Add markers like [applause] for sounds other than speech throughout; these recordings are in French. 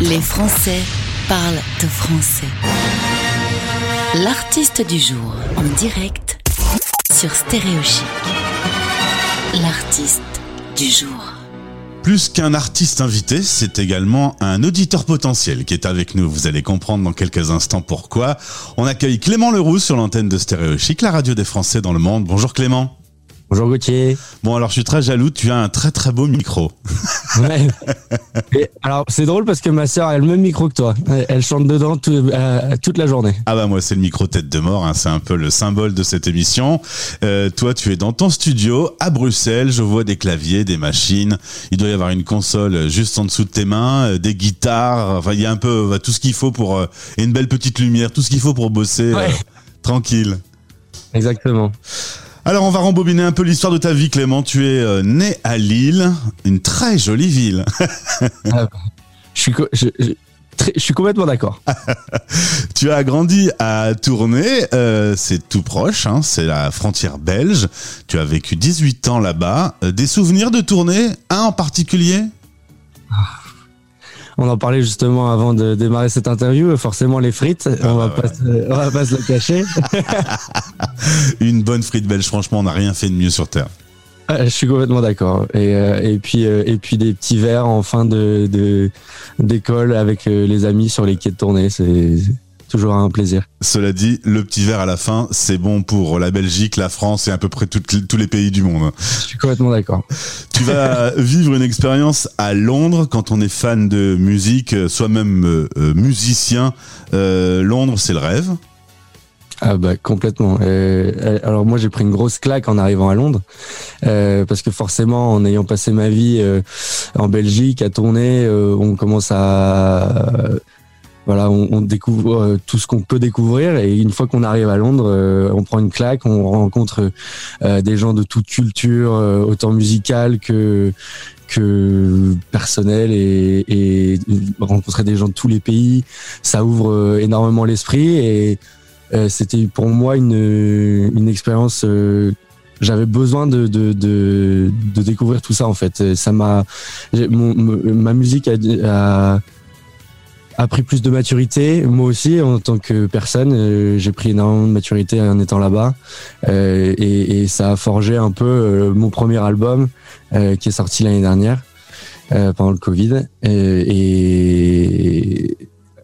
Les Français parlent de français. L'artiste du jour en direct sur Stéréochic. L'artiste du jour. Plus qu'un artiste invité, c'est également un auditeur potentiel qui est avec nous. Vous allez comprendre dans quelques instants pourquoi. On accueille Clément Leroux sur l'antenne de Stéréo Chic, la radio des Français dans le monde. Bonjour Clément. Bonjour Gauthier. Bon alors je suis très jaloux, tu as un très très beau micro. Ouais. Et alors c'est drôle parce que ma sœur a le même micro que toi. Elle chante dedans tout- euh, toute la journée. Ah bah moi c'est le micro tête de mort, hein, c'est un peu le symbole de cette émission. Euh, toi tu es dans ton studio à Bruxelles, je vois des claviers, des machines, il doit y avoir une console juste en dessous de tes mains, euh, des guitares, enfin il y a un peu tout ce qu'il faut pour... euh, et une belle petite lumière, tout ce qu'il faut pour bosser Ouais. tranquille. Exactement. Alors on va rembobiner un peu l'histoire de ta vie Clément, tu es euh, né à Lille, une très jolie ville. [laughs] Je suis, co- je, je- très- je suis complètement d'accord. [laughs] Tu as grandi à Tournai, euh, c'est tout proche, hein, c'est la frontière belge. Tu as vécu 18 ans là-bas. Euh, des souvenirs de Tournai Un en particulier? On en parlait justement avant de démarrer cette interview. Forcément les frites, on va bah pas, se- on va pas se le cacher. [laughs] Une bonne frite belge, franchement, on n'a rien fait de mieux sur Terre. Euh, Je suis complètement d'accord. Et, euh, et puis euh, et puis des petits verres en fin de de- d'école avec euh, les amis sur les quais de tournée, c'est toujours un plaisir. Cela dit, le petit verre à la fin, c'est bon pour la Belgique, la France et à peu près tous les pays du monde. Je suis complètement d'accord. Tu vas [laughs] vivre une expérience à Londres quand on est fan de musique, euh, soit même euh, euh, musicien. Euh, Londres, c'est le rêve. Ah bah complètement. Euh, alors moi j'ai pris une grosse claque en arrivant à Londres euh, parce que forcément en ayant passé ma vie euh, en Belgique à tourner, on commence à voilà, on, on découvre euh, tout ce qu'on peut découvrir et une fois qu'on arrive à Londres, euh, on prend une claque, on rencontre euh, des gens de toute culture, autant musicale que que personnel et, et rencontrer des gens de tous les pays, ça ouvre énormément l'esprit et c'était pour moi une, une expérience. j'avais besoin de, de, de, de découvrir tout ça en fait. Ça m'a, ma musique a, a, a pris plus de maturité. Moi aussi, en tant que personne, euh, j'ai pris énormément de maturité en étant là-bas. Euh, et, et ça a forgé un peu euh, mon premier album qui est sorti l'année dernière pendant le Covid.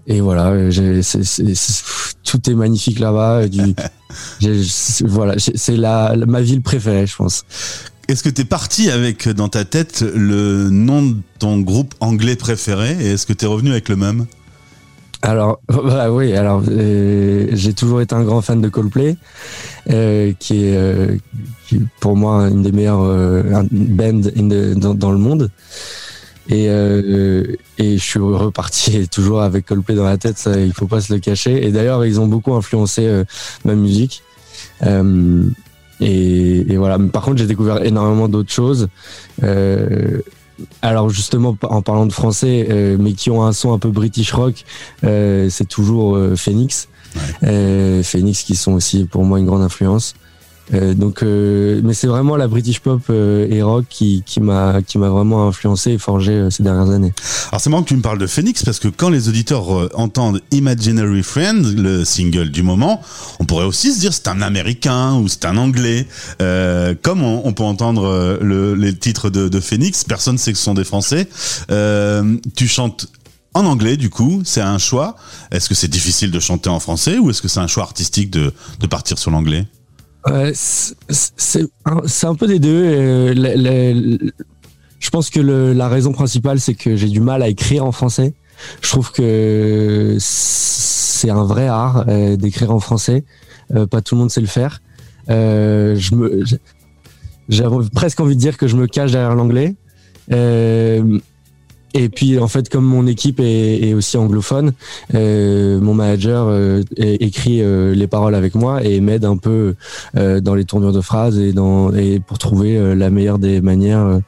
Et, voilà, j'ai- c'est- c'est- c'est- tout est magnifique là-bas. Du, [laughs] j'ai- c'est- voilà, c'est la, la- ma ville préférée, je pense. Est-ce que tu es parti avec dans ta tête le nom de ton groupe anglais préféré et est-ce que tu es revenu avec le même? Alors, [laughs] bah oui, alors euh, j'ai toujours été un grand fan de Coldplay, euh, qui, est, euh, qui pour moi une des meilleures euh, bands dans, le monde. Et, euh, et je suis reparti [laughs] toujours avec Coldplay dans la tête, ça, il faut pas se le cacher. Et d'ailleurs, ils ont beaucoup influencé euh, ma musique. Et, et voilà. Par contre, j'ai découvert énormément d'autres choses. Euh, alors justement, en parlant de français, euh, mais qui ont un son un peu British rock, euh, c'est toujours euh, Phoenix. Euh, Phoenix qui sont aussi pour moi une grande influence. Euh, donc, euh, mais c'est vraiment la British pop euh, et rock qui, qui m'a qui m'a vraiment influencé et forgé euh, ces dernières années. Alors c'est marrant que tu me parles de Phoenix parce que quand les auditeurs euh, entendent Imaginary Friend, le single du moment, on pourrait aussi se dire c'est un américain ou c'est un anglais. Comme on, on peut entendre le, les titres de, de Phoenix, personne sait que ce sont des Français. Tu chantes en anglais du coup, c'est un choix. Est-ce que c'est difficile de chanter en français ou est-ce que c'est un choix artistique de, de partir sur l'anglais? C'est un, un peu des deux. euh, je pense que le- la raison principale, c'est que j'ai du mal à écrire en français. Je trouve que c'est un vrai art euh, d'écrire en français. Euh, pas tout le monde sait le faire. Euh, je me, j'ai presque envie de dire que je me cache derrière l'anglais. Euh, et puis en fait, comme mon équipe est, est aussi anglophone, euh, mon manager euh, écrit euh, les paroles avec moi et m'aide un peu euh, dans les tournures de phrases et dans et pour trouver euh, la meilleure des manières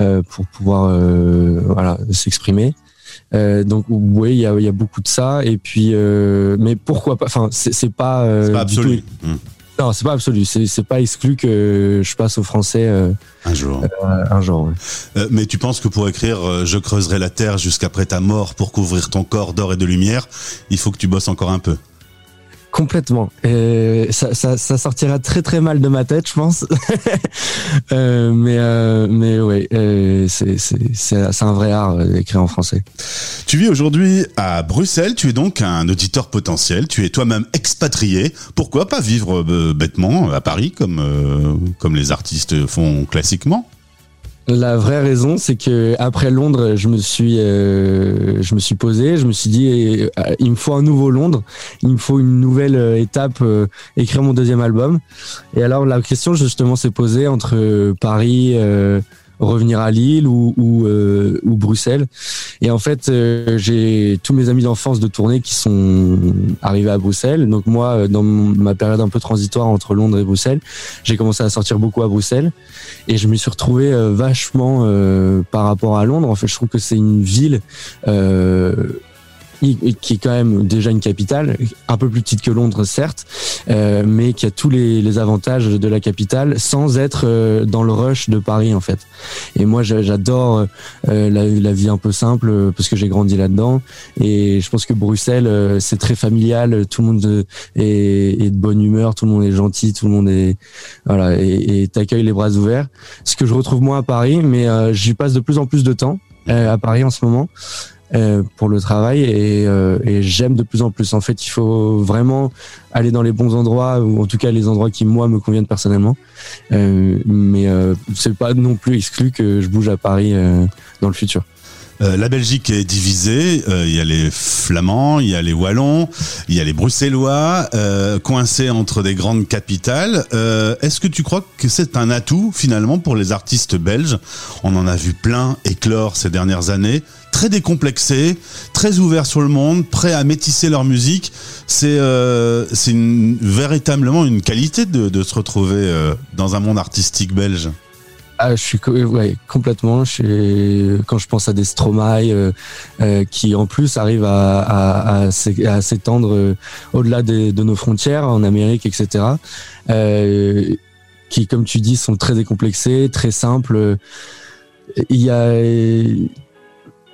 euh, pour pouvoir euh, voilà s'exprimer. Euh, donc oui, il y y a beaucoup de ça et puis euh, mais pourquoi pas Enfin, c'est pas, euh, C'est pas du tout- absolu. Non, c'est pas absolu. C'est pas exclu que je passe au français euh, un jour. Euh, un jour. Euh, mais tu penses que pour écrire Je creuserai la terre jusqu'après ta mort pour couvrir ton corps d'or et de lumière, il faut que tu bosses encore un peu? Complètement. Ça, sortira très très mal de ma tête, je pense. [laughs] euh, mais euh, mais ouais, euh, c'est un vrai art d'écrire en français. Tu vis aujourd'hui à Bruxelles. Tu es donc un auditeur potentiel. Tu es toi-même expatrié. Pourquoi pas vivre bêtement à Paris comme comme les artistes font classiquement? La vraie raison, c'est que après Londres, je me suis, euh, je me suis posé, je me suis dit, euh, il me faut un nouveau Londres, il me faut une nouvelle euh, étape, écrire mon deuxième album. Et alors la question justement s'est posée entre Paris, revenir à Lille ou, ou, euh, ou Bruxelles. Et en fait, euh, j'ai tous mes amis d'enfance de tournée qui sont arrivés à Bruxelles. Donc moi, euh, dans ma période un peu transitoire entre Londres et Bruxelles, j'ai commencé à sortir beaucoup à Bruxelles et je me suis retrouvé vachement par rapport à Londres. En fait, je trouve que c'est une ville qui est quand même déjà une capitale, un peu plus petite que Londres certes, euh, mais qui a tous les, les, avantages de la capitale sans être euh, dans le rush de Paris en fait. Et moi j'adore euh, la, la, vie un peu simple parce que j'ai grandi là-dedans et je pense que Bruxelles c'est très familial, tout le monde est, est, de bonne humeur, tout le monde est gentil, tout le monde est voilà et t'accueille les bras ouverts. Ce que je retrouve moins à Paris, mais j'y passe de plus en plus de temps à Paris en ce moment. Euh, pour le travail et, euh, et j'aime de plus en plus. En fait, il faut vraiment aller dans les bons endroits ou en tout cas les endroits qui moi me conviennent personnellement. Euh, mais c'est pas non plus exclu que je bouge à Paris dans le futur. La Belgique est divisée. Il y a les Flamands, il y a les Wallons, il y a les Bruxellois, coincés entre des grandes capitales. Est-ce que tu crois que c'est un atout finalement pour les artistes belges? On en a vu plein éclore ces dernières années très décomplexés, très ouverts sur le monde, prêts à métisser leur musique. C'est euh, véritablement une qualité de, se retrouver euh, dans un monde artistique belge. Ah, je suis complètement. Quand je pense à des Stromae euh, euh, qui en plus arrivent à, s'étendre au-delà de nos frontières en Amérique, etc. Qui, comme tu dis, sont très décomplexés, très simples. Il y a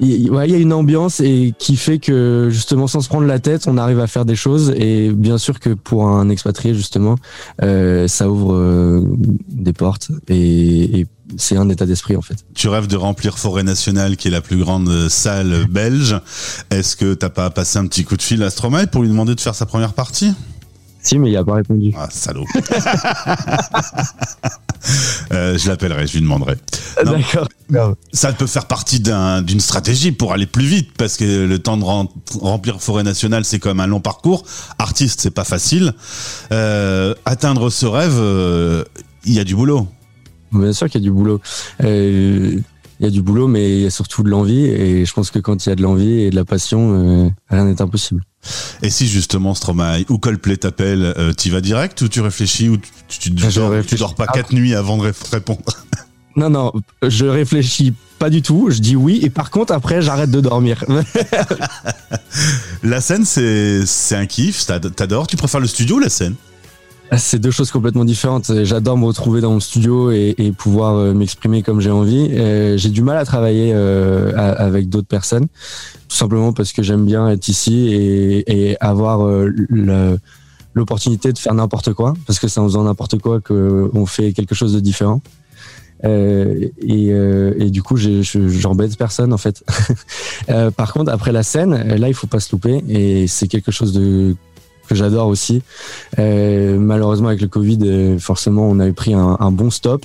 il y a une ambiance et qui fait que justement sans se prendre la tête, on arrive à faire des choses et bien sûr que pour un expatrié justement, euh, ça ouvre euh, des portes et, et c'est un état d'esprit en fait. Tu rêves de remplir Forêt Nationale qui est la plus grande salle belge. Est-ce que t'as pas passé un petit coup de fil à Stromae pour lui demander de faire sa première partie? Si, mais il a pas répondu. Ah, salaud. [laughs] euh, je l'appellerai, je lui demanderai. D'accord. Ça peut faire partie d'une stratégie pour aller plus vite, parce que le temps de remplir Forêt Nationale, c'est quand même un long parcours. Artiste, c'est pas facile. Euh, atteindre ce rêve, euh, il y a du boulot. Bien sûr qu'il y a du boulot. Il y a du boulot, mais il y a surtout de l'envie. Et je pense que quand il y a de l'envie et de la passion, euh, rien n'est impossible. Et si justement Stromae ou Coldplay t'appelle, euh, tu vas direct ou tu réfléchis ou tu, tu, dors, pas quatre nuits avant de répondre? [laughs] Non, non, je réfléchis pas du tout. Je dis oui et par contre après j'arrête de dormir. [laughs] la scène c'est un kiff, t'adores? Tu préfères le studio ou la scène? [laughs] c'est deux choses complètement différentes. J'adore me retrouver dans mon studio et, pouvoir euh, m'exprimer comme j'ai envie. J'ai du mal à travailler euh, avec d'autres personnes, tout simplement parce que j'aime bien être ici et, avoir euh, l'opportunité de faire n'importe quoi, parce que c'est en faisant n'importe quoi qu'on fait quelque chose de différent. Et, du coup, j'embête personne en fait. [laughs] par contre, après la scène, là, il faut pas se louper et c'est quelque chose de que j'adore aussi. Euh, malheureusement, avec le Covid, euh, forcément, on avait pris un, bon stop.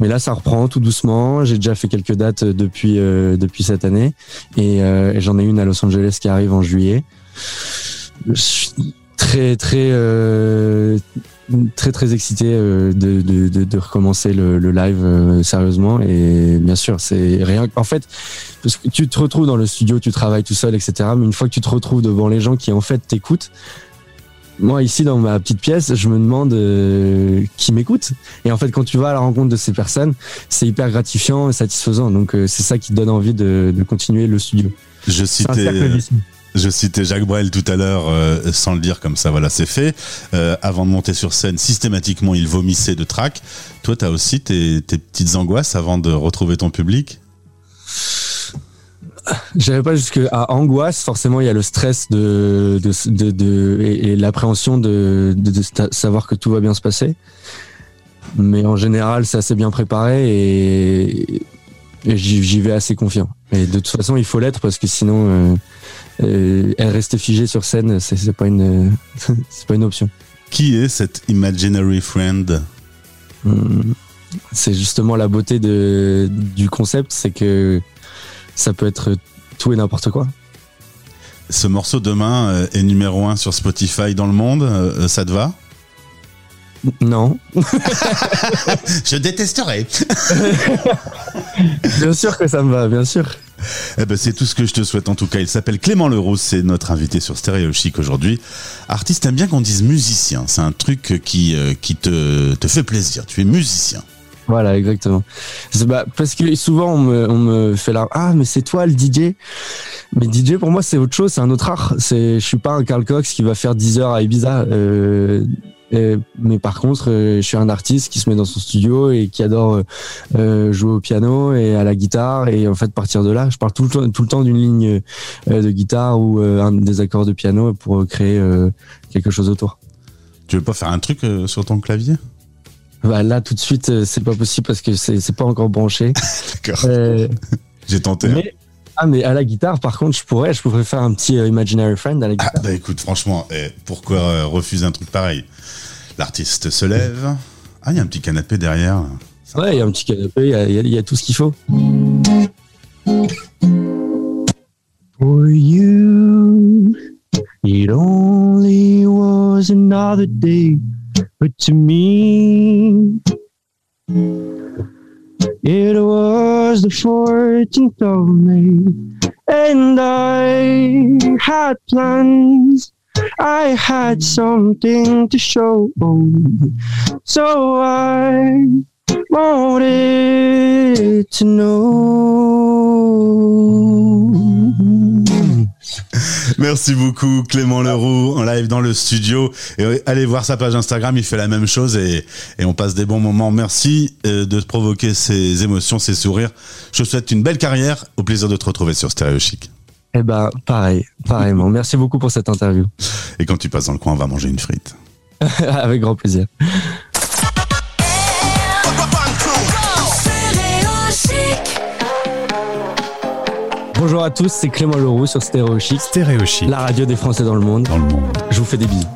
Mais là, ça reprend tout doucement. J'ai déjà fait quelques dates depuis euh, depuis cette année et, j'en ai une à Los Angeles qui arrive en juillet. très très très très excité de recommencer le, le live sérieusement et bien sûr c'est rien en fait parce que tu te retrouves dans le studio tu travailles tout seul etc mais une fois que tu te retrouves devant les gens qui en fait t'écoutent moi ici dans ma petite pièce, je me demande euh, qui m'écoute. Et en fait, quand tu vas à la rencontre de ces personnes, c'est hyper gratifiant et satisfaisant. Donc euh, c'est ça qui te donne envie de, de continuer le studio. Je citais, Je citais Jacques Brel tout à l'heure, euh, sans le dire comme ça, voilà, c'est fait. Euh, avant de monter sur scène, systématiquement, il vomissait de trac. Toi, tu as aussi tes, tes petites angoisses avant de retrouver ton public? J'irais pas jusqu'à angoisse. Forcément, il y a le stress de, de, de, de- et, et l'appréhension de, savoir que tout va bien se passer. Mais en général, c'est assez bien préparé et, et j'y vais assez confiant. Et de toute façon, il faut l'être parce que sinon, euh, euh, rester figé sur scène, c'est c'est pas une, [laughs] c'est pas une option. Qui est cet imaginary friend? Hum, C'est justement la beauté de, du concept, c'est que ça peut être tout et n'importe quoi. Ce morceau demain euh, est numéro un sur Spotify dans le monde. euh, ça te va? Non, [laughs] Je détesterais. [laughs] bien sûr que ça me va, bien sûr. Eh ben, c'est tout ce que je te souhaite en tout cas. Il s'appelle Clément Leroux, c'est notre invité sur Stéréo Chic aujourd'hui. Artiste, t'aimes bien qu'on dise musicien. C'est un truc qui, euh, qui te, te fait plaisir. Tu es musicien. Voilà, exactement. Bah, parce que souvent on me, fait là, ah mais c'est toi le DJ. Mais DJ pour moi c'est autre chose, c'est un autre art. C'est, je suis pas un Carl Cox qui va faire 10 heures à Ibiza. Euh, mais par contre, euh, je suis un artiste qui se met dans son studio et qui adore euh, jouer au piano et à la guitare. Et en fait, partir de là, je parle tout le temps, tout le temps d'une ligne de guitare ou un des accords de piano pour créer quelque chose autour. Tu veux pas faire un truc sur ton clavier? Bah, là, tout de suite, euh, c'est pas possible parce que c'est c'est pas encore branché. [laughs] D'accord. Euh, J'ai tenté. hein. mais, ah, mais à la guitare, par contre, je pourrais, je pourrais faire un petit euh, Imaginary Friend à la Ah, guitare. bah écoute, franchement, eh, pourquoi euh, refuser un truc pareil? L'artiste se lève. Ah, il y a un petit canapé derrière. Ouais, il y a un petit canapé, il y a, il y a- il y a tout ce qu'il faut. For you, it only was another day, but to me, it was the 14th of May, and I had plans. I had something to show, so I wanted to know. Merci beaucoup Clément Leroux en live dans le studio et euh, allez voir sa page Instagram, il fait la même chose et, et on passe des bons moments. Merci euh, de provoquer ces émotions, ces sourires. Je te souhaite une belle carrière, au plaisir de te retrouver sur Stéréo Chic. Eh ben, pareil, pareillement. [laughs] Merci beaucoup pour cette interview. Et quand tu passes dans le coin, on va manger une frite. [laughs] Avec grand plaisir. Bonjour à tous, c'est Clément Leroux sur Stéréo Chic, Stéréo chic la radio des Français dans le monde. Dans le monde. Je vous fais des bisous.